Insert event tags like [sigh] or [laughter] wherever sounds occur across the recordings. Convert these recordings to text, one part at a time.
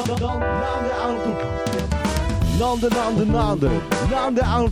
なんでなんでなんでなんであ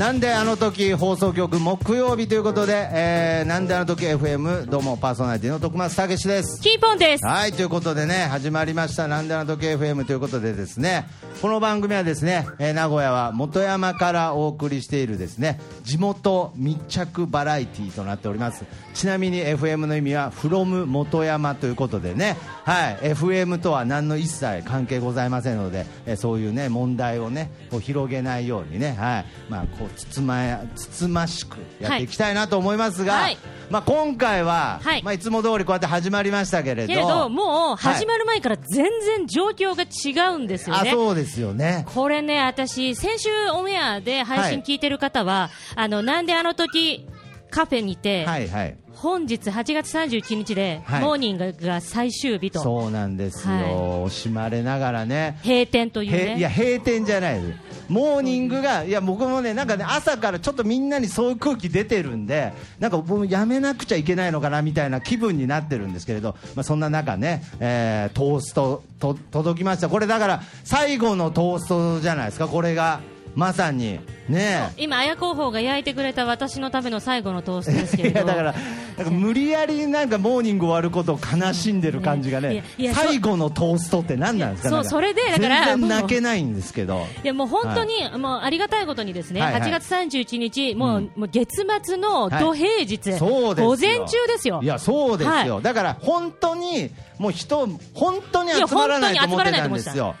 なんであの時放送局木曜日ということで、えー、なんであの時 FM どうもパーソナリティの徳松たけしです。キーポンです。はいということでね始まりましたなんであの時 FM ということでですね。この番組はですね、えー名古屋は本山からお送りしているですね地元密着バラエティーとなっております。ちなみに FM の意味は from 本山ということでね。はい FM とは何の一切関係ございませんので、えーそういうね問題をねこう広げないようにね。はいまあこうつつまやつつましくやっていきたいなと思いますが、はい。まあ今回は、はい。まあいつも通りこうやって始まりましたけれど。けれど、もう始まる前から全然状況が違うんですよあね。そうですよね。これね、私、先週オンエアで配信聞いてる方は、あの、なんであの時、カフェにて、はいはい本日8月31日で、はい。モーニングが最終日と、そうなんですよ、はい。惜しまれながらね。閉店というへいやね。閉店じゃないです。モーニングがいや僕もねなんかね朝からちょっとみんなにそういう空気出てるんでなんか僕もやめなくちゃいけないのかなみたいな気分になってるんですけれど、まあ、そんな中ね、えートーストと届きました。これだから最後のトーストじゃないですか？これがまさに。ね今、綾候補が焼いてくれた私のための最後のトーストですけれど。[laughs] いやだからなんか無理やりなんかモーニング終わることを悲しんでる感じがいね最後のトーストって何なんですか？そうそれでだから全然泣けないんですけど。いやもう本当に、もうありがたいことにですね、はいはい。8月31日、もう,、うん。もう月末の土平日、そうですよ。午前中ですよ。いやそうですよ、はだから本当にもう人本当に集まらないと思ってたんですよ。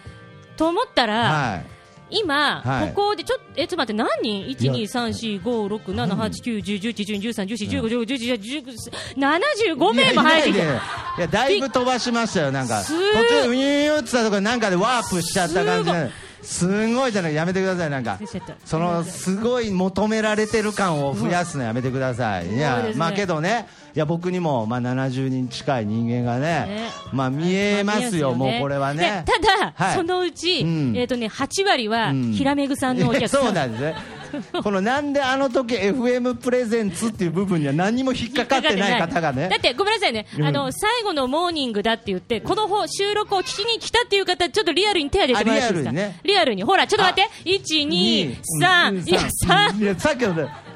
と思ったら、はい今、はい。ここでちょっと、え、ちょっと待って、何？人 ?1、2、3、4、5、6、7、8、9、10、11、12、13、14、15、16、17、18、19、75名も入ってきて。いやだいぶ飛ばしましたよなんか。す途中ウニューってたところなんかでワープしちゃった感じですごいじゃないやめてくださいなんか。そのすごい求められてる感を増やすのやめてください。いやまあけどね。いや僕にもまあ70人近い人間がねね。まあ見えますよもうこれはね。でただ、はい。そのうち、うん。えっ、とね、8割は、うん。ひらめぐさんのお客さん。[laughs] そうなんですね [laughs] このなんであの時 FM プレゼンツっていう部分には何にも引っかかってない方がね。だってごめんなさいね、うん。あの最後のモーニングだって言って、この方収録を聞きに来たっていう方、ちょっとリアルに手を挙げてもらっていいですか、あリアルにね。リアルに。ほら、ちょっと待って、1、2、3、いや、3、いやさっきのね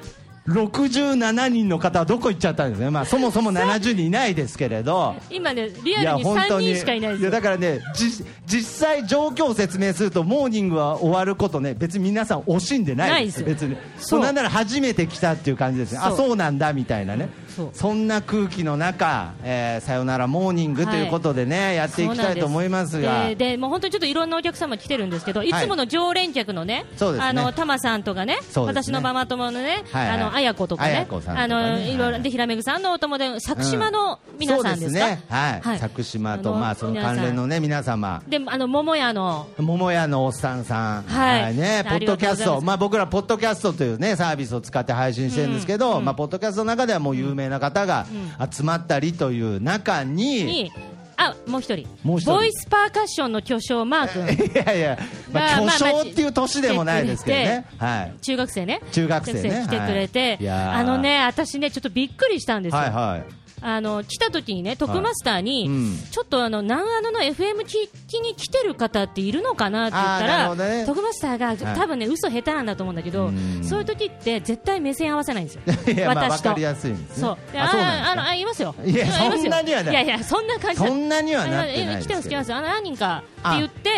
67人の方はどこ行っちゃったんですね、まあ、そもそも70人いないですけれど。今ね、リアルに3人しかいないです。だからねじ実際状況を説明するとモーニングは終わることね別に皆さん惜しんでないです。ないです別に。そう。なんなら初めて来たっていう感じですね。あそうなんだみたいなねそんな空気の中、えーさよならモーニングということでね、やっていきたいと思いますが。ででもう本当にちょっといろんなお客様来てるんですけど、い。つもの常連客のね、そうですね。あのタマさんとかね、ね。私のママ友のね、はい。はいあのあやことかね、かあねのい。ろいろでひらめぐさんのお友達、佐久島の皆さんですか？そうですね。はい、はい。佐久島とまあその関連のね皆様。であの桃屋の。桃屋のおっさんさん、はい。ね、ポッドキャスト、まあ、僕ら、ポッドキャストという、ね、サービスを使って配信してるんですけど、まあ、ポッドキャストの中ではもう有名な方が集まったりという中に、に、あもう一人。もう一人。ボイスパーカッションの巨匠マー君。[laughs] いやいや、まあ、巨匠っていう年でもないですけどね、はい、中学生ね。中学生ね。来てくれて、はい。あのね私ねちょっとびっくりしたんですよ、はいはい、あの来た時にね、トクマスターに、うん。ちょっとあの南アノの FM 聞きに来てる方っているのかなって言ったら、ね。トクマスターが、はい。多分ね嘘下手なんだと思うんだけど、うん。そういう時って絶対目線合わせないんですよ、[laughs] 私と。わかりやすいんですね。そう。であそうなんですか？あのあ言いますよ、いやそんなにはないいやいや、そんな感じそんなにはなってない来てます、来てます、あの何人かってあ言って、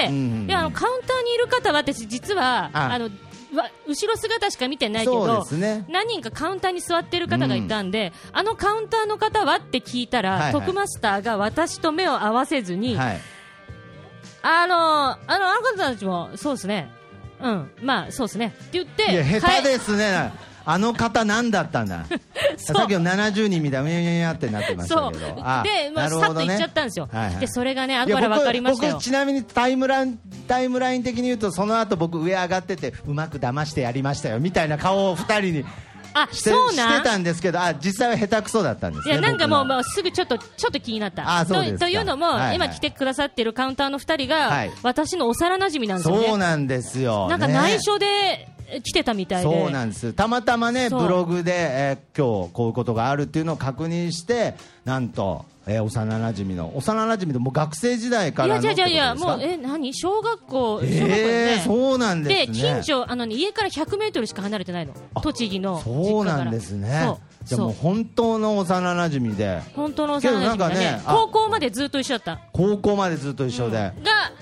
であのカウンターにいる方は、私、実はああのわ後ろ姿しか見てないけど、ね。何人かカウンターに座ってる方がいたんで、あのカウンターの方はって聞いたら、はいはい。トクマスターが私と目を合わせずに、はい、あのあのあの方たちもそうですね、うん、まあそうですね。って言って、いや下手はいですね、あの方、何だったんだ、[laughs] さっきの70人みたいにゃうにゃうにゃってなってましたけど、あで、まあ、さっと行っちゃったんですよ、はいはいでそれがね、後から分かりましたよ僕僕。ちなみにタイムラインタイムライン的に言うとその後僕上上がっててうまく騙してやりましたよみたいな顔を2人にあしてそうなんしてたんですけどあ実際は下手くそだったんですねいやなんかもう、すぐちょっとちょっと気になった。あそうですかとというのも、はいはい今来てくださってるカウンターの2人が、はい私の幼馴染なんですよね。そうなんですよなんかね内緒でえ来てたみたいで。そうなんですたまたまねブログで、えー今日こういうことがあるっていうのを確認してなんと、えー幼馴染の幼馴染でもう学生時代かいらいやいやいや、もう、え、何？小学校、小学校え。そうなんでで、すね近所、あのね、家から100メートルしか離れてないの。栃木の。そうなんですね。じゃあもう本当の幼馴染で。本当の幼馴染だね。なんかね。あ高校までずっと一緒だった。高校までずっと一緒で、が、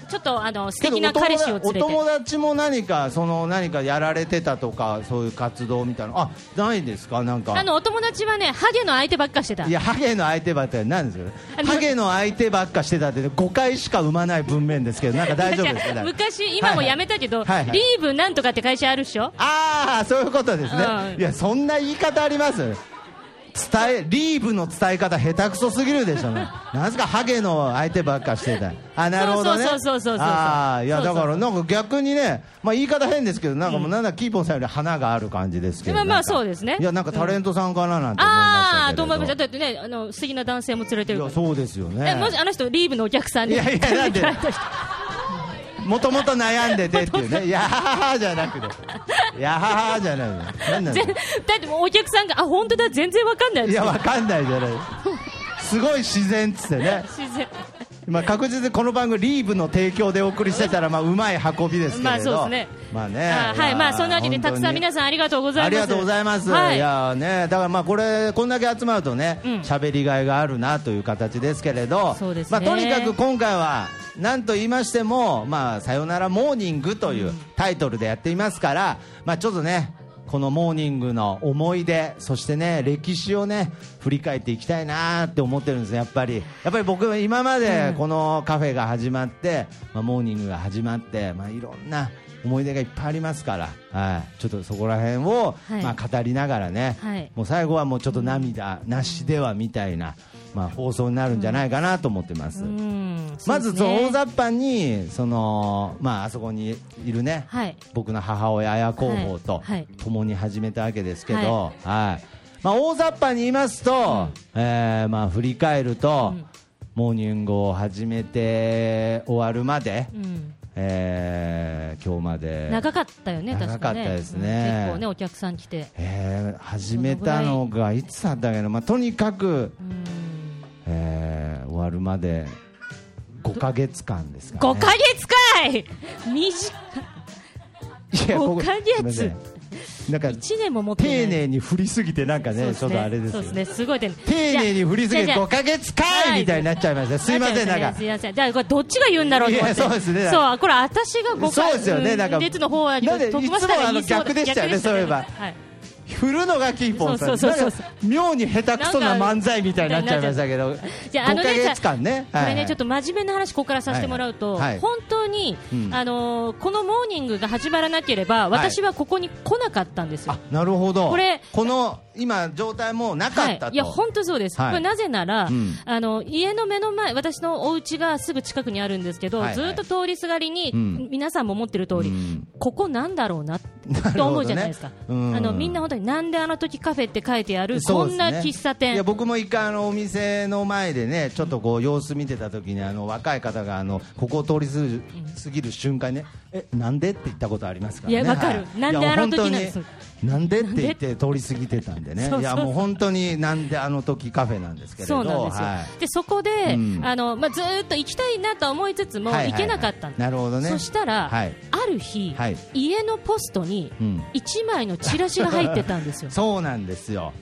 ちょっと、あの、素敵な彼氏を。お友達も何かその何かやられてたとかそういう活動みたいなあないですか？なんか。あの、お友達はね、ハゲの相手ばっかしてた。い。やハゲの相手ばって何ですあのかハゲの相手ばっかしてたって誤解しか生まない文面ですけどなんか大丈夫ですか？[laughs] 昔、今も辞めたけど、はいはい。リーブなんとかって会社あるっしょ？ああそういうことですね、うん。いやそんな言い方あります？伝えリーブの伝え方下手くそすぎるでしょ、ね、なんですかハゲの相手ばっかしてた。あなるほどね。そうそうそうそうああいやだからなんか逆にねまあ言い方変ですけどなんかもうなんだキーポンさんより花がある感じですけど。まあまあそうですね。いやなんかタレントさんかななんて思いましたああ、けれどと思いました？だってね、あの、素敵な男性も連れてるか。ら。いやそうですよね。えもしあの人、リーブのお客さんで。いやいやなんでもともと悩んでてっていうね、いやはははじゃなくて、いやははじゃないの、なんだってもうお客さんが、あ、本当だ、全然わかんないいや、わかんないじゃない、すごい自然っつってね、[laughs] 自然。まあ、確実にこの番組、リーブの提供でお送りしてたら、まあ、うまい運びですけれど、まあそうですね。まあね。あはい、まあ、そんなわけで、たくさん皆んさんありがとうございます。ありがとうございます、はい。い、やね、だからまあこれ、こんだけ集まるとね、うん。喋、りがいがあるなという形ですけれど、そうですね。まあ、とにかく今回は、なんと言いましても、まあ、さよならモーニングというタイトルでやっていますから、まあ、ちょっとね、このモーニングの思い出、そしてね、歴史をね、振り返っていきたいなって思ってるんですやっぱり。やっぱり僕は今までこのカフェが始まって、まあ、モーニングが始まって、まあ、いろんな思い出がいっぱいありますから、はい、ちょっとそこら辺を、はい。まあ、語りながらね、はい。もう最後はもうちょっと涙なしではみたいな、まあ、放送になるんじゃないかなと思ってます。うん。まずその大雑把にその、まあ、あそこにいるね、はい。僕の母親、綾候補と共に始めたわけですけど、はい。まあ、大雑把に言いますと、えーまあ、振り返ると、うん。モーニングを始めて終わるまで、うん。えー今日まで。長かったよね、確かね。長かったですね。うん。結構ね、お客さん来て。えー始めたのがいつだったっけな、まあ、とにかく、うんえー終わるまで5か月間ですか、ね、5ヶ月かい！短いやここ5ヶ月。なんか1年も持ってない。丁寧に振りすぎてなんかねちょっとあれですよそうですね、すごい丁寧丁寧に振りすぎてじゃあ5か月かはいいみたいになっちゃいましたすいませんなんか。すいません。じゃあ、これどっちが言うんだろうと思って。そうですね。そう、これ私が5そうですよね。なんか列の方はなんで飛ばしたら言いつもあの逆でしたよね逆そういえば。はい振るのがキーポンさん。妙に下手くそな漫才みたいになっちゃいましたけど。じゃああのね5か月間ね。これね、ちょっと真面目な話、ここからさせてもらうと、はいはい。本当に、うん。あのーこのモーニングが始まらなければ、私はここに来なかったんですよ。あなるほど。これこの今状態もなかったい、いや本当そうです、はい。これなぜなら、うん。あの家の目の前、私のお家がすぐ近くにあるんですけど、はいはい。ずっと通りすがりに、うん。皆さんも思ってる通り、うん。ここなんだろうなってなるほどね。思うじゃないですか、うん。あのみんな本当になんであの時カフェって書いてある、そね。こんな喫茶店。いや、僕も一回あのお店の前でねちょっとこう様子見てた時にあの若い方があのここを通り過ぎる瞬間ねえなんで？って言ったことありますからね。いやわかる。はい。なんであの時なんですなんでって言って通り過ぎてたんでね。いやもう本当になんであの時カフェなんですけれどそうなんですよ、はい。でそこで、うん。あのまあ、ずーっと行きたいなとは思いつつも、行けなかったんです。なるほどね。そしたら、はい。ある日、はい。家のポストにうん。1枚のチラシが入ってたんですよ。[laughs] そうなんですよ。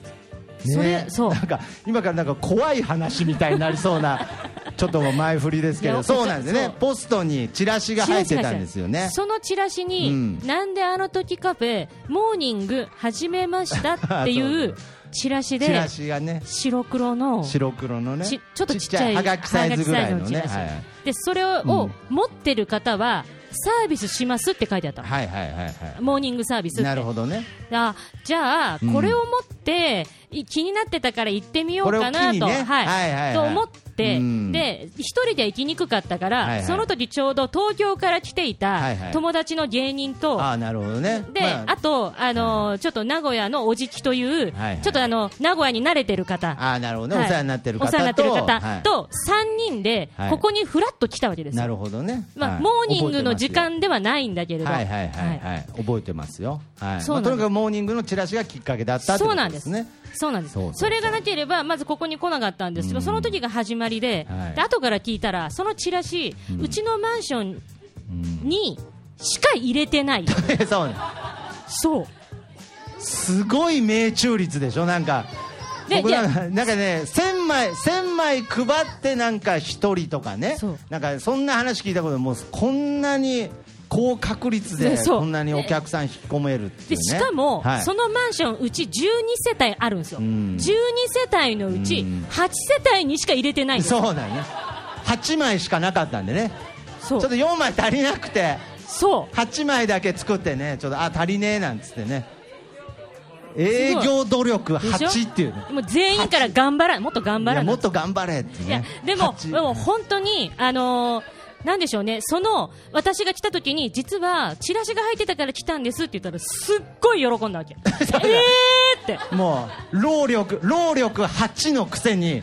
それそう。なんか今からなんか怖い話みたいになりそうなちょっと前振りですけど。[laughs] そうなんですね。ポストにチラシが入ってたんですよね。そのチラシに、うん。なんであの時カフェモーニング始めましたってい [laughs] そう。うチラシチラでシがね。白黒の白黒のね。ちちょっとちっちゃいはがきサイズぐらいのね。でそれを、うん。持ってる方はサービスしますって書いてあったの。はいはいはいはい。モーニングサービスって。なるほどね。あじゃあ、うん。これを持って、い気になってたから行ってみようかなと、これを機にね。はい。はいはいはい。と思って、うん。で一人では行きにくかったから、はいはいその時ちょうど東京から来ていた友達の芸人と、ああなるほどね。で、まあ。と、あのーちょっと名古屋のおじきという、はいはい。ちょっとあの名古屋に慣れてる方、ああなるほどね、はい。お世話になってる方と。お世話になってる方はい。と3人ではい。ここにフラッと来たわけですよ。なるほどね、まあはい。モーニングの時間ではないんだけれど、はいはいはいはい、覚えてますよ、はい。まあ、そうなんです。とにかくモーニングのチラシがきっかけだったってこそうなんですね。そうなんですそうそうそれがなければ、まずここに来なかったんです。けど、うん。その時が始まりで、はい。で後から聞いたら、そのチラシ、ううんちのマンションうん。にしか入れてない、[laughs] そうね。そう、すごい命中率でしょ？なんか僕なんかね1000枚1000枚配ってなんか1人とかね。なんかそんな話聞いたこともうこんなに高確率でこんなにお客さん引き込めるっていうでねしかも、はい。そのマンション、うち12世帯あるんですよ、うん。12世帯のうちうん。8世帯にしか入れてないんです。よ、そうだね8枚しかなかったんでね。そう。ちょっと4枚足りなくて。そう。8枚だけ作ってね。ちょっとあ足りねえなんつってね。営業努力でしょ？8っていうねもう全員から頑張らもっと頑張らもっと頑張れっていやねでも、8でも本当に、あのーなんでしょうね、その私が来た時に、実はチラシが入ってたから来たんですって言ったら、すっごい喜んだわけ。[laughs] えーって。もう労力労力8のくせに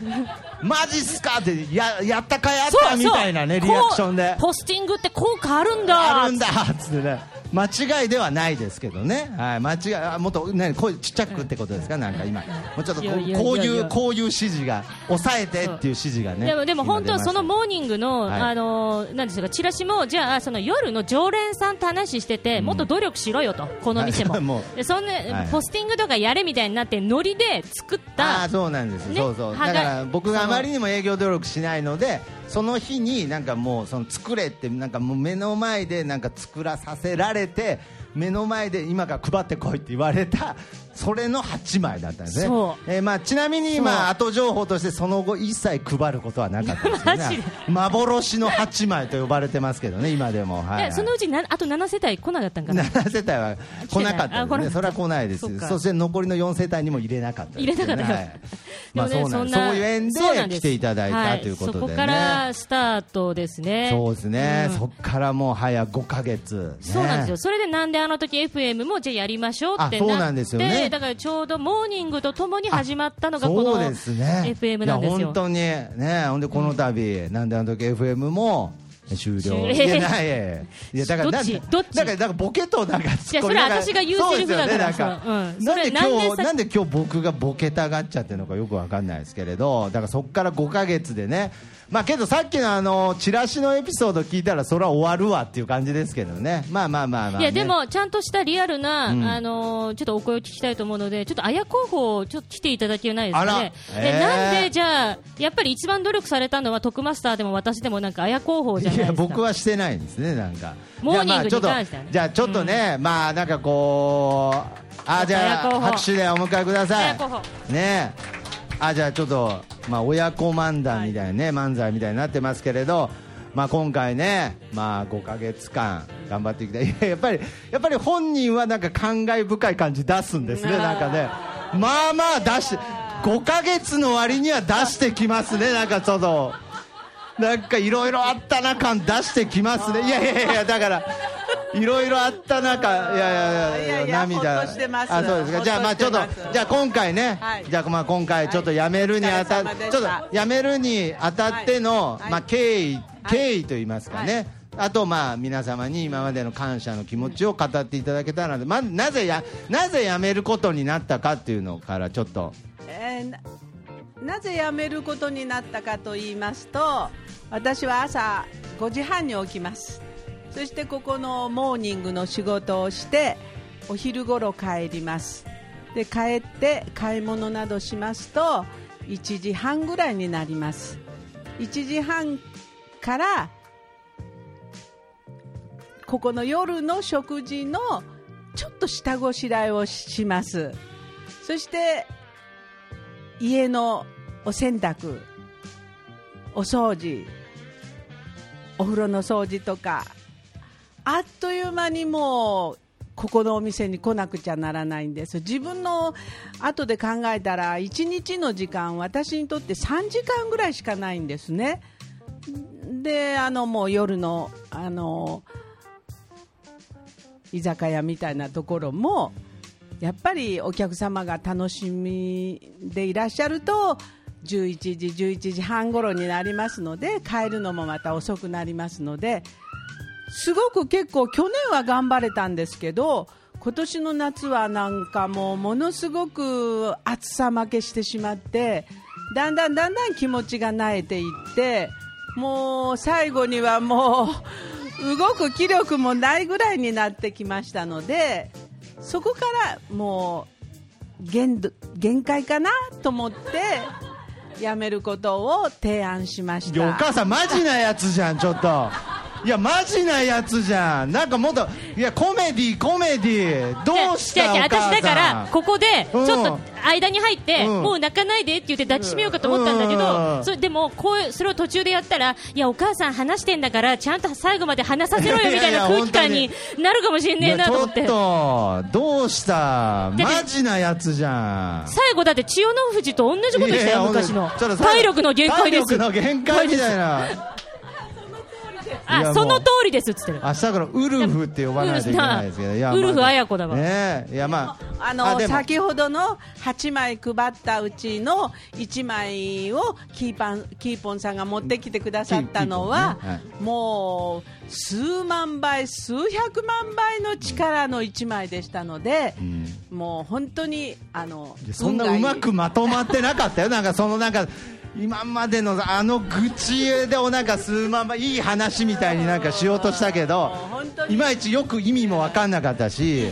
マジっすかってややったかやったみたいなねリアクションで。ポスティングって効果あるんだ。あるんだっつってね間違いではないですけどね、はい、間違いあもっと何声ちっちゃくってことですか、なんか今、もうちょっとこういうこういう指示が、抑えてっていう指示がね、でもでも本当、そのモーニングの、はい。あのーなんですか、チラシも、じゃあ、その夜の常連さんと話してて、うん。もっと努力しろよと、この店も。はい。[laughs] もそんな、はいポスティングとかやれみたいになって、ノリで作ったああ、そうなんです、ねそうそうだから僕があまりにも営業努力しない。のでその日になんかもうその作れってなんかもう目の前でなんか作らさせられて目の前で今から配ってこいって言われたそれの8枚だったんですね。そえーまあ、ちなみにまあ後情報としてその後一切配ることはなかったですよ [laughs] マジねで幻の8枚と呼ばれてますけどね今でも、はい。はいでそのうちなあと7世帯来なかったんかな？7世帯は来なかったあ来なかった。ですねそれは来ないです。そして残りの4世帯にも入れなかったです入れなかったよはいまあそうなんそういう縁で来ていただいたということでね、はいそこからスタートですね。そうですね、うん。そこからもう早5か月、ね、そうなんですよ。それでなんであの時 FM もじゃあやりましょうってあそうなんですよねだからちょうどモーニングとともに始まったのがこの FM なんですよ。いや本。当にねほんでこの度、なんであの時 FM も終了。いやないいや [laughs] だからどっちなんどっち？だからだからボケとなんかツいやそれ私が言うセリフだから。ねなん。かなんで今日なんで今日僕がボケたがっちゃってるのかよくわかんないですけれどだからそこから5か月でねまあけどさっきのあのチラシのエピソード聞いたらそれは終わるわっていう感じですけどね。まあまあまあまあ、ね、いやでもちゃんとしたリアルな、うん。あのーちょっとお声を聞きたいと思うのでちょっと綾候補ちょっと来ていただけないですかね。えー。なんでじゃあやっぱり一番努力されたのは徳マスターでも私でもなんか綾候補じゃないいやですか。僕はしてないんですねなんか。モーニングに関してはねじゃあちょっとね、まあなんかこうあじゃあ拍手でお迎えください。ねあじゃあちょっとまあ親子漫談みたいなね、漫才みたいになってますけれどまあ今回ねまあ5か月間頑張っていきた。いいややっぱりやっぱり本人はなんか感慨深い感じ出すんですね。なんかねまあまあ出して5か月の割には出してきますね。なんかちょっとなんかいろいろあったな感出してきますね。いやいやいやだからいろいろあった中いやいやいや涙。あそうですか。じゃあまあちょっとじゃあ今回ね、はい。じゃあまあ今回ちょっと辞めるにあたっはいちょっと辞めるにあたっての、はい。まあ経緯はい。経緯と言いますかね、あとまあ皆様に今までの感謝の気持ちを語っていただけたらまあ、なぜやなぜ辞めることになったかっていうのからちょっと。えーなぜ辞めることになったかと言いますと私は朝5時半に起きます。そしてここのモーニングの仕事をしてお昼ごろ帰ります。で帰って買い物などしますと1時半ぐらいになります。1時半からここの夜の食事のちょっと下ごしらえをします。そして家のお洗濯お掃除お風呂の掃除とかあっという間にもうここのお店に来なくちゃならないんです。自分の後で考えたら1日の時間私にとって3時間ぐらいしかないんですね。であのもう夜のあの居酒屋みたいなところもやっぱりお客様が楽しみでいらっしゃると11時、11時半頃になりますので帰るのもまた遅くなりますのですごく結構去年は頑張れたんですけど今年の夏はなんかもうものすごく暑さ負けしてしまってだんだんだんだん気持ちが慣れていってもう最後にはもう動く気力もないぐらいになってきましたのでそこからもう限度限界かなと思ってやめることを提案しましいやお。母さんマジなやつじゃんちょっといやマジなやつじゃん。なんかもっといやコメディコメディどうしたお母さん。私だからここでちうん。ょっと間に入って、うん。もう泣かないでって言って抱きしめようかと思ったんだけうん。ど、それでもこうそれを途中でやったらいやお母さん話してんだからちゃんと最後まで話させろよみたいな空気感になるかもしれねえなと思って。ちょっとどうした？てマジなやつじゃん。最後だって千代の富士と同じことしたよ昔の。体力の限界です。体力の限界みたいなあその通りですっつってる。明日からウルフって呼ばないといけないですけどいやウルフまあ綾子だわ。ねえいやまああの先ほどの8枚配ったうちの1枚をキーパンキーポンさんが持ってきてくださったのは、キーキーポンねもう数万倍、数百万倍の力の1枚でしたので、ん。もう本当にあのそんなうまくまとまってなかったよ、なんかそのなんか今までのあの愚痴でおなんか数万倍いい話みたいになんかしようとしたけどいまいちよく意味も分かんなかったし、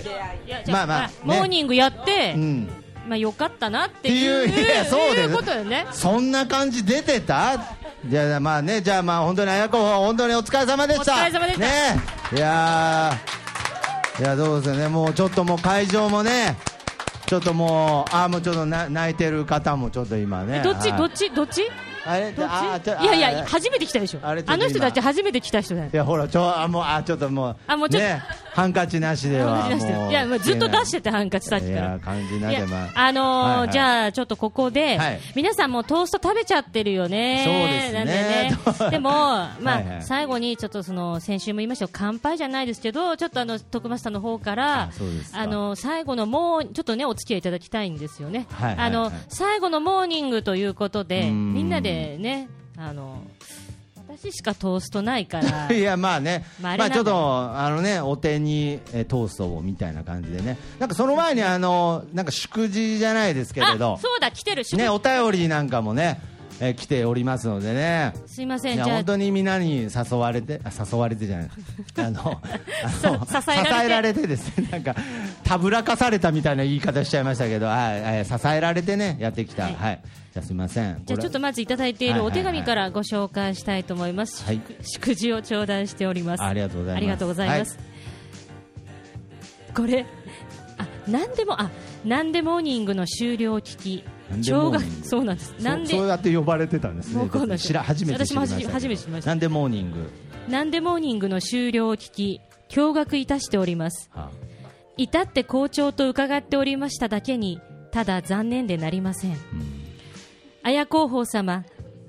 まあまあね。モーニングやって、うん、まあよかったなっていうっていそうです。いうことよね。そんな感じ出てた？じゃあまあねじゃあまあ本当に綾子本当にお疲れ様でした。お疲れ様でした。ね。いやー。いやどうですよね。もうちょっともう会場もねちょっともうあーもうちょっとな泣いてる方もちょっと今ね。どっち？はい。どっち？どっち？あれ？どっあちいやいあや初めて来たでしょ。あの人たち初めて来た人だよ。いやほらちょあもうあちょっともうあもうちょっとねハンカチなしではもういやもうずっと出しててハンカチさっきから感じなでまああのーはいはい。じゃあちょっとここで、はい。皆さんもうトースト食べちゃってるよね。そうですね。ね。でもまあはいはい。最後にちょっとその先週も言いましたよ。乾杯じゃないですけどちょっとあの徳松さんの方からあの最後のもうちょっとねお付き合いいただきたいんですよね、はいはいはい。あの最後のモーニングということでうん。みんなでねあの私しかトーストないから。[laughs] いやまあね、まあちょっとあのねお手にえートーストをみたいな感じでね、なんかその前にあのなんか祝辞じゃないですけれあど、そうだ来てる祝ねお便りなんかもね、えー来ておりますのでね。すいませんじゃ本当にみんなに誘われてあ誘われてじゃない。[laughs] あのあのさ支えられてですね。なんかたぶらかされたみたいな言い方しちゃいましたけど。はいはい支えられてねやってきた。ははいい、じゃあすみません。じゃあちょっとまずいただいているお手紙からご紹介したいと思います。はい。祝祝辞を頂戴しております。ありがとうございます。ありがとうございます。これ、あ、なんでも、あ、なんでモーニングの終了を聞き、なんでモーニング。驚愕そうなんです。なんでそうやって呼ばれてたんですね。知ら初めて知りました。初めて知りました。なんでモーニング？なんでモーニングの終了を聞き、驚愕いたしております。は至って好調と伺っておりましただけに、ただ残念でなりません。綾広報様、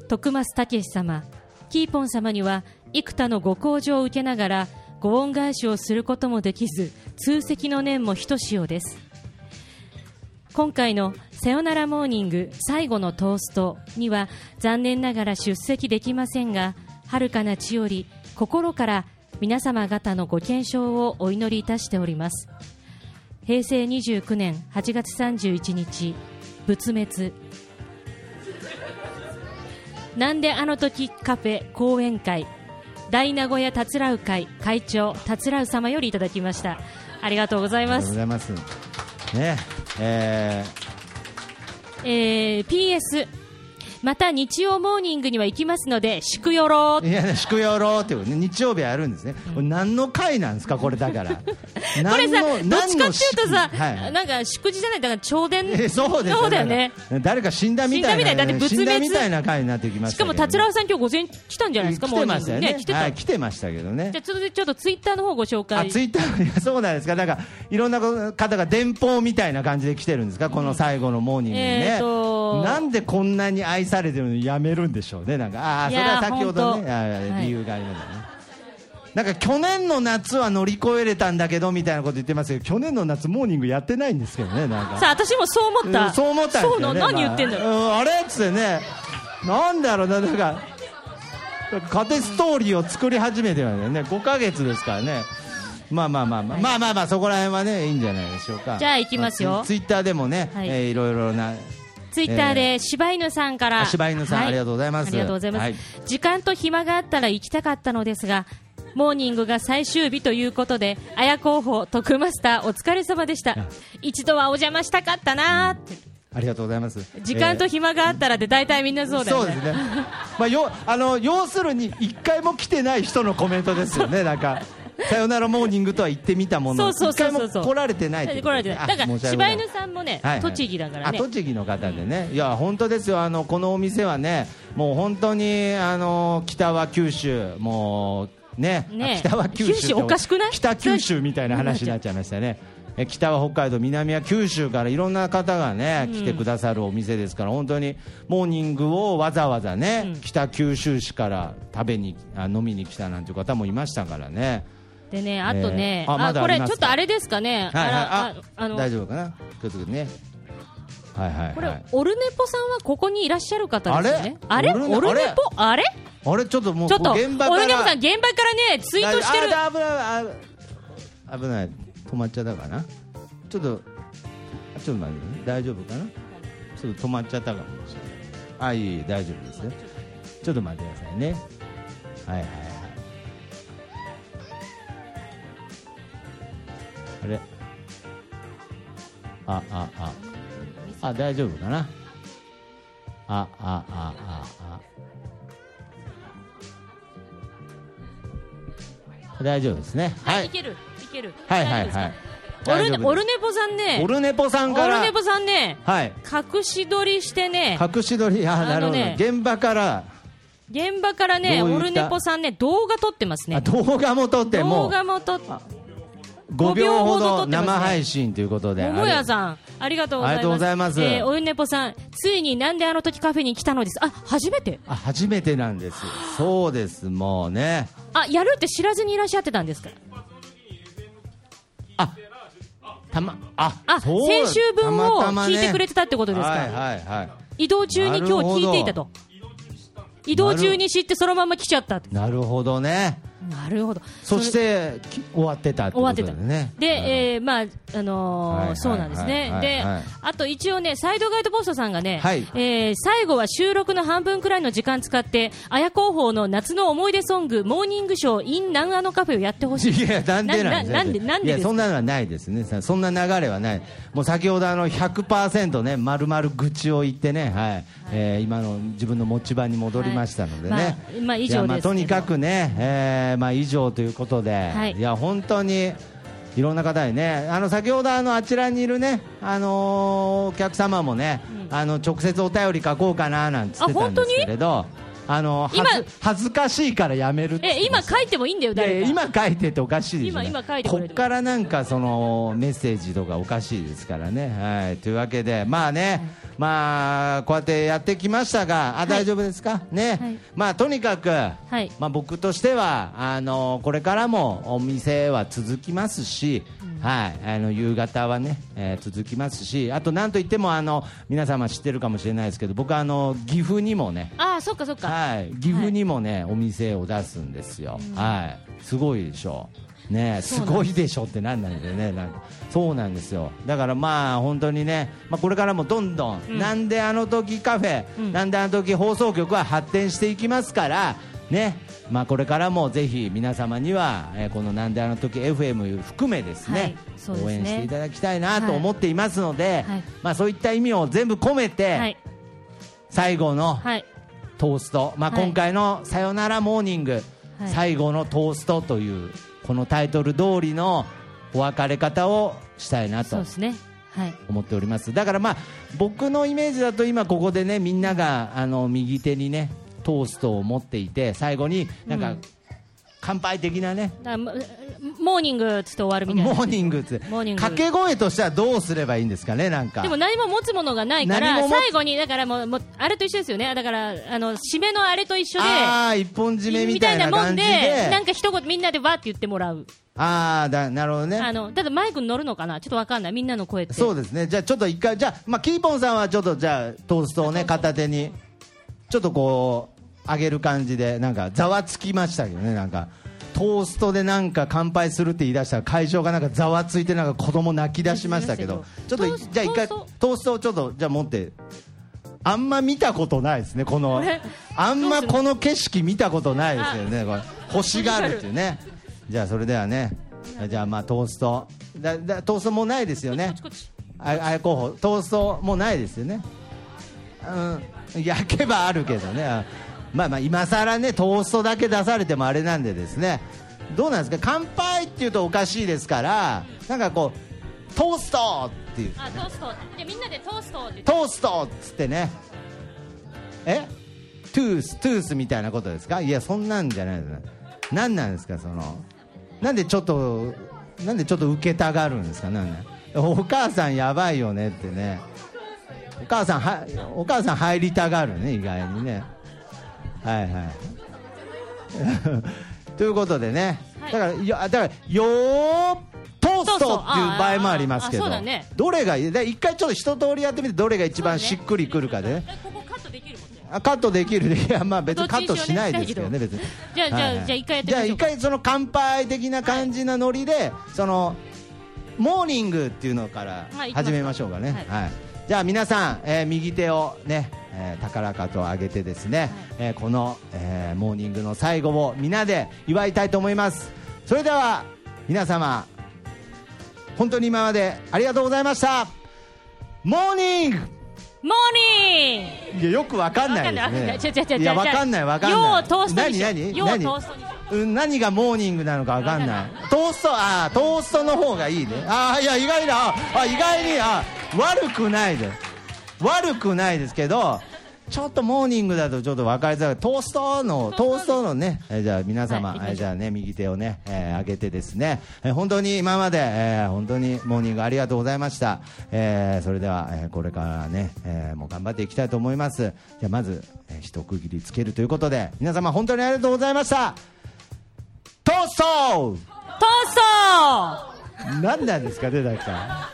徳増武様、キーポン様には幾多のご厚情を受けながらご恩返しをすることもできず通責の念もひとしおです。今回のさよならモーニング最後のトーストには残念ながら出席できませんが遥かな地より心から皆様方のご健勝をお祈りいたしております。平成29年8月31日仏滅。なんであの時カフェ講演会大名古屋たつらう会会長たつらう様よりいただきました。ありがとうございありがとうごますざいます。ねええー PS また日曜モーニングには行きますので祝よろいや、祝よろっていうね、日曜日やるんですね。これ何の会なんですか、これだから。こ [laughs] これさ、どっちかっていうとさ、はい、なんか祝辞じゃない、だから朝伝えそうですそうだよね。誰か死んだみたいな、死んだみたいだって仏滅みたいな回になってきまししたかも達郎さん今日午前来たんじゃないですか、来てましたよね。モーニング来てた、はい、来てましたけどね。じゃ。あそれでちょっとツイッターの方ご紹あ介ツイッターそうなんですか、なんかいろんな方が電報みたいな感じで来てるんですか、この最後のモーニングにね、えーとなんでこんなに愛されてるのにやめるんでしょうね、なんか、ああ、それは先ほどね、理由がありましたね。なんか去年の夏は乗り越えれたんだけどみたいなこと言ってますけど、去年の夏、モーニングやってないんですけどね、なんか。さあ私もそう思った、うんそう思ったんですよ、ね、そうな何言ってんだよ、まあうんあれっつってね、なんだろうな、なんか、家庭ストーリーを作り始めてますよね、5ヶ月ですからね。まあまあまあまあ、まあまあまあ、そこら辺はね、いいんじゃないでしょうか。じゃあ行きますよ。あツツイッターでもね、はいい。えーいろいろな、ツイッターで柴犬さんから、あ柴犬さんはい。ありがとうございます。ありがとうございます、はい。時間と暇があったら行きたかったのですがモーニングが最終日ということで綾候補徳マスターお疲れ様でした。一度はお邪魔したかったな。ーってありがとうございます。時間とえー暇があったらで大体みんなそうだよね。そうですね。まあ、よ、あの、要するに、一回も来てない人のコメントですよね、[laughs] なんか。さよならモーニングとは言ってみたもの。の、そうそうそうそう。来られてない来られてない。だから柴犬さんもね、はいはい。栃木だからね。あ栃木の方でね、いや本当ですよ。あのこのお店はねもう本当にあの北は九州もうねね。あ北は九州おかしくない？北九州みたいな話になっちゃいましたね。え北は北海道南は九州からいろんな方がね来てくださるお店ですから本当にモーニングをわざわざね、うん。北九州市から食べにあ飲みに来たなんていう方もいましたからねでねあとね、えーあまだこれちょっとあれですかね、はいはい。あらあの。大丈夫かな？気をつけてね。はいはいこれ、はいオルネポさんはここにいらっしゃる方ですよね？あれ？あれ？オルネ？ポ？あれ？あれ？ちょっともうちょっと、オルネ現場から。ポさん、現場からね、ツイートしてる。あ危ないあ危ない。止まっちゃったかな？ちょっとちょっと待ってね。大丈夫かな？ちょっと止まっちゃったかもしれない。あいい大丈夫ですよ。ちょっと待ってくださいね。はいはいあれ？あああ。あ大丈夫かな？あああああ。あ大丈夫ですね。は、はい。いいける、いける。はいはいはい。オルオルネポさんね。オ、ルネポさんから。オルネポさんね、はい。隠し撮りしてね、隠し撮り？あなるほど、ね。現場から。現場からね、オルネポさんね、動画撮ってますね。あ動画も撮って動も画も撮っ5秒ほ5秒ほど生配信ということで。桃屋さん、ありがとうございます。ありがとうございます。えーオルネポさん、ついになんであの時カフェに来たのです？あ、初めて。あ初めてなんです。そうですもうね。あ、やるって知らずにいらっしゃってたんですか？あたまああ、先週分を聞いてくれてたってことですか、はいはいはい。移動中に今日聞いていたと。移動中に知ってそのまま来ちゃった。なるほどねなるほど。そしてき終わってたってこと終わってた。でねで、えーまあ、あのそうなんですね。はいではい、あと一応ね、サイドガイドポストさんがね、はいえー最後は収録の半分くらいの時間使って、綾広報の夏の思い出ソング、モーニングショー in 南アのカフェをやってほしい。いや、なんでなんでななんでそんなのはないですね。さそんな流れはない。もう先ほどあの100%ね、丸々愚痴を言ってね、はい。えー今の自分の持ち場に戻りましたのでね。はいまあまあ以上まあとにかくね、えーまあ以上ということで、はい。いや、本当に、いろんな方にね、あの先ほどあのあちらにいるね、あのーお客様もね、あの直接お便り書こうかななんつってたんですけれど、あのはず今恥ずかしいからやめるえ、今書いてもいいんだよ、誰か。や今書いてっておかしいでしょ、ね、今今書いてこっからなんかそのメッセージとかおかしいですからね。はい、というわけで、まあね、まあこうやってやってきましたが、あ大丈夫ですか、ね、はい。まあとにかく、い。まあ僕としてはあのこれからもお店は続きますし、はい、あの夕方はね、えー続きますし、あとなんといってもあの皆様知ってるかもしれないですけど、僕はあの岐阜にもね。ああ、そっかそっか。はい、岐阜にもね、お店を出すんですよ、はい、すごいでしょ。う、ね、す。ごいでしょってなんなんでね、なんか。そうなんですよ、だからまあ本当にね、まあ、これからもどんどん、なんであの時カフェ、なんであの時放送局は発展していきますから、ね、まあこれからもぜひ皆様には、えーこのなんであの時 FM 含めですね,、はい。応援していただきたいなと思っていますので、はい。まあそういった意味を全部込めて、はい。最後のはいトースト、まあ、はい。今回の「さよならモーニング」はい。最後のトーストというこのタイトル通りのお別れ方をしたいなと思っております。だからまあ僕のイメージだと今ここでねみんながあの右手にねトーストを持っていて最後になんかうん乾杯的なね、モモーニングっつって終わるみたいな。モーニングって。モーニング。掛け声としてはどうすればいいんですかねなんか。でも何も持つものがないから最後にだからもうもうあれと一緒ですよね。だからあの締めのあれと一緒でああ一本締めみたいなもん感じで。でなんか一言みんなでわって言ってもらう。ああだなるほどね。あのただマイクに乗るのかな？ちょっとわかんない。みんなの声って。そうですね、じゃあちょっと一回、じゃあ、まあ、キーポンさんはちょっとじゃあ、トーストをね、片手に、ちょっとこう、上げる感じで、なんか、ざわつきましたけどね、なんか、トーストでなんか乾杯するって言い出したら、会場がなんかざわついて、なんか子供泣き出しましたけど、ちょっと、じゃあ一回、トースト。をちょっと、じゃあ持って、あんま見たことないですね、このあんまこの景色見たことないですよね、これ、欲しがるっていうね。じゃあ、それではね、じゃあ、まあ、トースト、だだトーストもうないですよね。ああや候補。トーストもうないですよね。うん。焼けばあるけどね。あまあまあ今さらねトーストだけ出されてもあれなんでですね。どうなんですか？乾杯っていうとおかしいですからなんかこうトーストっていうあトースト。でみんなでトーストって。言ってトーストっつってね。え？トゥーストゥースみたいなことですか？いやそんなんじゃないです。ね何なんですか？そのなんでちょっとなんでちょっと受けたがるんですか？なんなんお母さんやばいよねってね。お母さんはお母さん入りたがるね意外にねはいはい。[laughs] ということでね、はい。だからよだからよートーストっていう場合もありますけど。ね。どれがいい？で一回ちょっと一通りやってみてどれが一番しっくりくるかで。ねえここカットできるカットできるいやまあ別にカットしないですけどね別に。じゃあじゃあはいはい。じゃあ一回やってみじゃあ一ましょうか。回その乾杯的な感じなノリで、そのモーニングっていうのからはい始めましょうかね。はい。はい、じゃあ皆さん、えー右手をね、えー高らかと上げてですね、えーこの、えーモーニングの最後を皆で祝いたいと思います。それでは皆様本当に今までありがとうございました。モーニング。モーニング。いやよくわかんないですね。い。やわかんないわかんない。ようトーストにしよう。何何？何？何がモーニングなのかわかんない。トーストあートーストの方がいいね。あーいや意外だ。あ意外にあ悪くないで悪くないですけどちょっとモーニングだとちょっと分かりづらい。トーストのトーストのねえーじゃあ皆様、はい。じゃあね右手をね、えー上げてですね、えー本当に今まで、えー本当にモーニングありがとうございました、えーそれでは、えーこれからね、えーもう頑張っていきたいと思います。じゃあまず、えー一区切りつけるということで皆様本当にありがとうございました。トースト!トースト!何なんですかねなん。か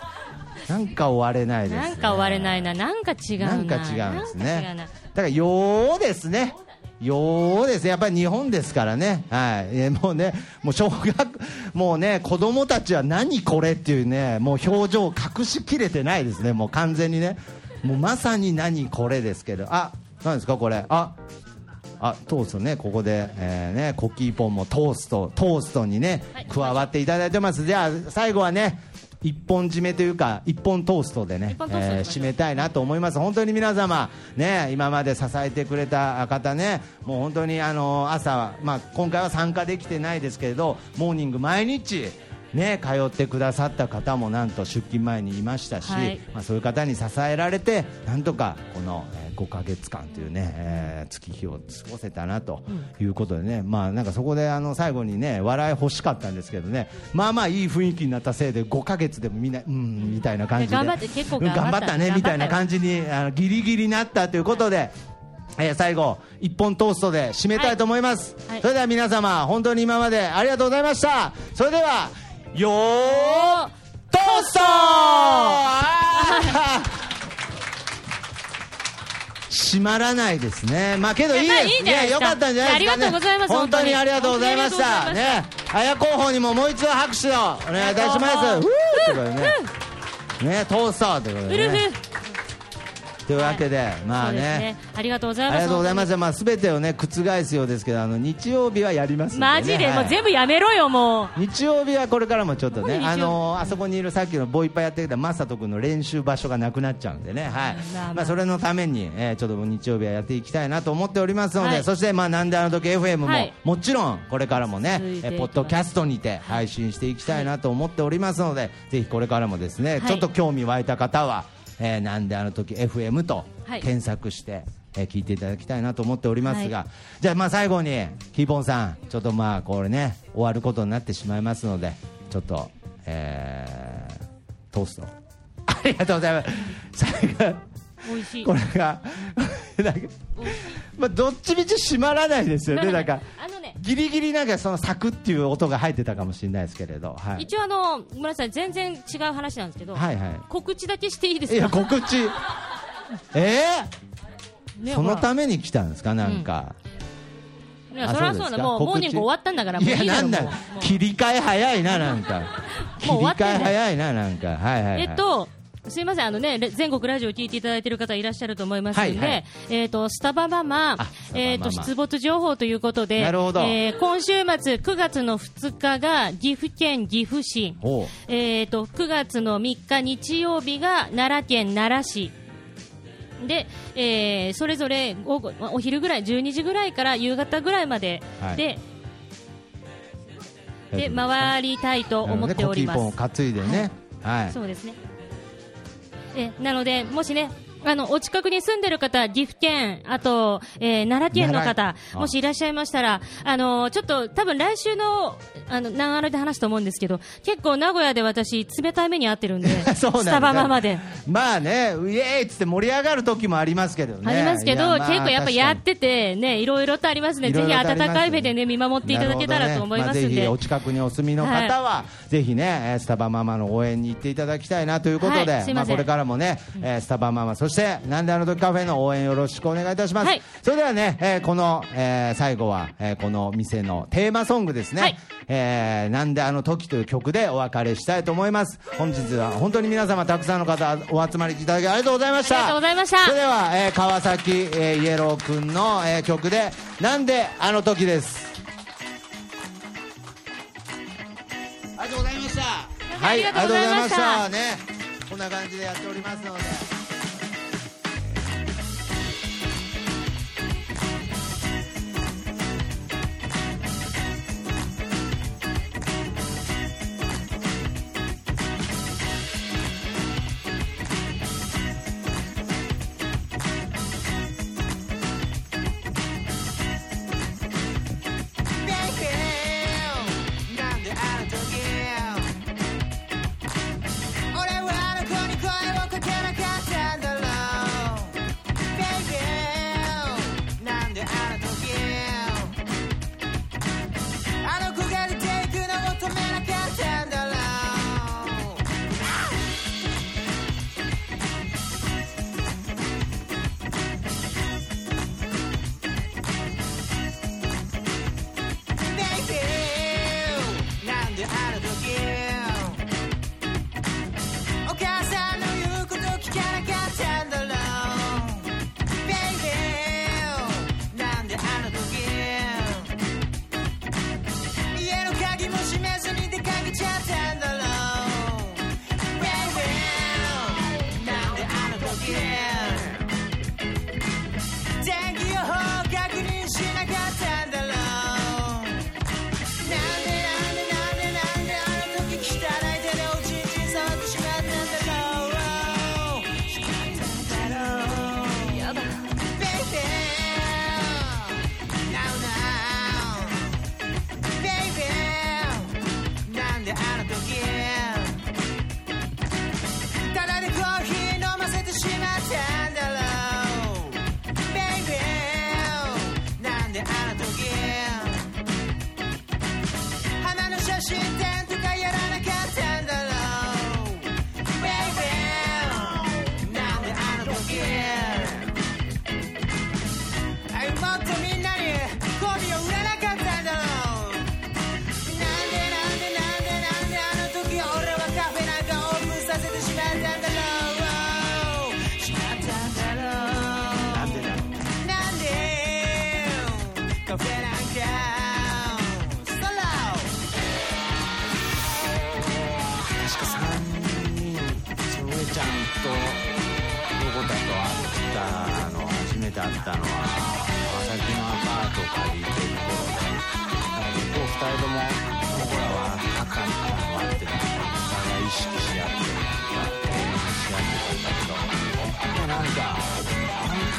なんか終われないです、ね、なんか終われないななんか違うななんか違うんですね。だから、よーですね。よーですね。やっぱり日本ですからね。はい。えーもうね、もう小学、もうね、子供たちは何これっていうね、もう表情を隠しきれてないですね。もう完全にね。もうまさに何これですけど。あ、何ですかこれ？あ、あトーストね、ここで、えーね、コキーポンもトースト、トーストにね、はい加わっていただいてます。じゃあ、最後はね、一本締めというか、一本トーストでねえー締めたいなと思います。本当に皆様、ね、今まで支えてくれた方ね、もう本当にあの朝、まあ、今回は参加できてないですけれど、モーニング毎日、ね、通ってくださった方もなんと出勤前にいましたし、はいまあ、そういう方に支えられてなんとかこの、えー5ヶ月間というね、えー月日を過ごせたなということでね、まあなんかそこであの最後にね笑い欲しかったんですけどねまあまあいい雰囲気になったせいで5ヶ月でもみんなうんみたいな感じで。頑張って結構うん頑張った頑張ったね。みたいな感じにあのギリギリになったということで。えー最後、一本トーストで締めたいと思います、はい。それでは皆様本当に今までありがとうございました。それではよ閉まらないですね。まあけどいいです。いやいいんじゃないですかったんじゃないですか、ね。ありがとうございます本当にありがとうございました。ね。綾候補にももう一度拍手をお願いいたします。ね。ね、トーストということでね。というわけで、まあそうですね。ありがとうございあます。りがとうございます。まあ、すべてをね、覆すようですけど、あの、日曜日はやりますね、マジで、はい。もう全部やめろよもう。日曜日はこれからもちょっとね、あのあそこにいるさっきのボイパやってきたマサト君の練習場所がなくなっちゃうんでね、はい。まあまあまあ、それのために、えーちょっと日曜日はやっていきたいなと思っておりますので、はい。そして、まあ、なんであの時 FM も、はい。もちろんこれからもね、えーポッドキャストにて配信していきたいなと思っておりますので、ぜひこれからもですね、はい。ちょっと興味湧いた方は、えーなんであの時 FM とはい。検索して、えー聞いていただきたいなと思っておりますが、はじゃあまあ最後にキーポンさんちょっとまあこれね終わることになってしまいますのでちょっと、えー、トースト。[laughs] ありがとうございます。最後美味しい。これが [laughs] まあどっちみち閉まらないですよね [laughs] なんか。あのねギリギリなんかそのサクっていう音が入ってたかもしれないですけれど、はい、一応あのごめんなさい全然違う話なんですけど、はいはい。告知だけしていいですいやか告知。[laughs] え？ー、ねそのためめに来たんですか？なんか、あそりゃそうだもうモーニング終わったんだからもういいやなんだ。切り替え早いななんか。[laughs] 切り替え早いななんか。はいはい、はい、えっとすいませんあのねレ全国ラジオ聞いていただいている方いらっしゃると思いますので、はいはい。えっ、とスタバママえっ、と出没情報ということでなるほど。えー今週末9月の2日が岐阜県岐阜市。えー、と9月の3日日曜日が奈良県奈良市。で、えーそれぞれ午後まあお昼ぐらい12時ぐらいから夕方ぐらいまではい。で,、で回りたいと思っております。なのでコキーポンを担いでね。はい。そうですねえなので、もしねあのお近くに住んでる方、岐阜県、あと、えー奈良県の方もしいらっしゃいましたら、あのちょっと多分来週のあの長野で話すと思うんですけど、結構名古屋で私、冷たい目に遭ってるんで、[laughs] そうなんだスタバママで。まあねウェーイっつって盛り上がる時もありますけどね。ありますけど、結構やっぱやっ確てて、ね、いろいろとありますね。ぜひ温かい目でね、見守っていただけたらと思いますんで。お近くにお住みの方は、ぜひねえースタバママの応援に行っていただきたいなということで、まあこれからもね、えースタバママそしてなんであの時カフェの応援よろしくお願いいたします、はい。それではね、えーこの、えー最後は、えーこの店のテーマソングですね、はい。えーなんであの時という曲でお別れしたいと思います。本日は本当に皆様たくさんの方お集まりいただきありがとうございました。ありがとうございました。それでは、えー川崎、えーイエロー君の、えー曲で「なんであの時」です。ありがとうございました。ありがとうございました。はいありがとうございました。ねこんな感じでやっておりますので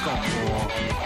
たん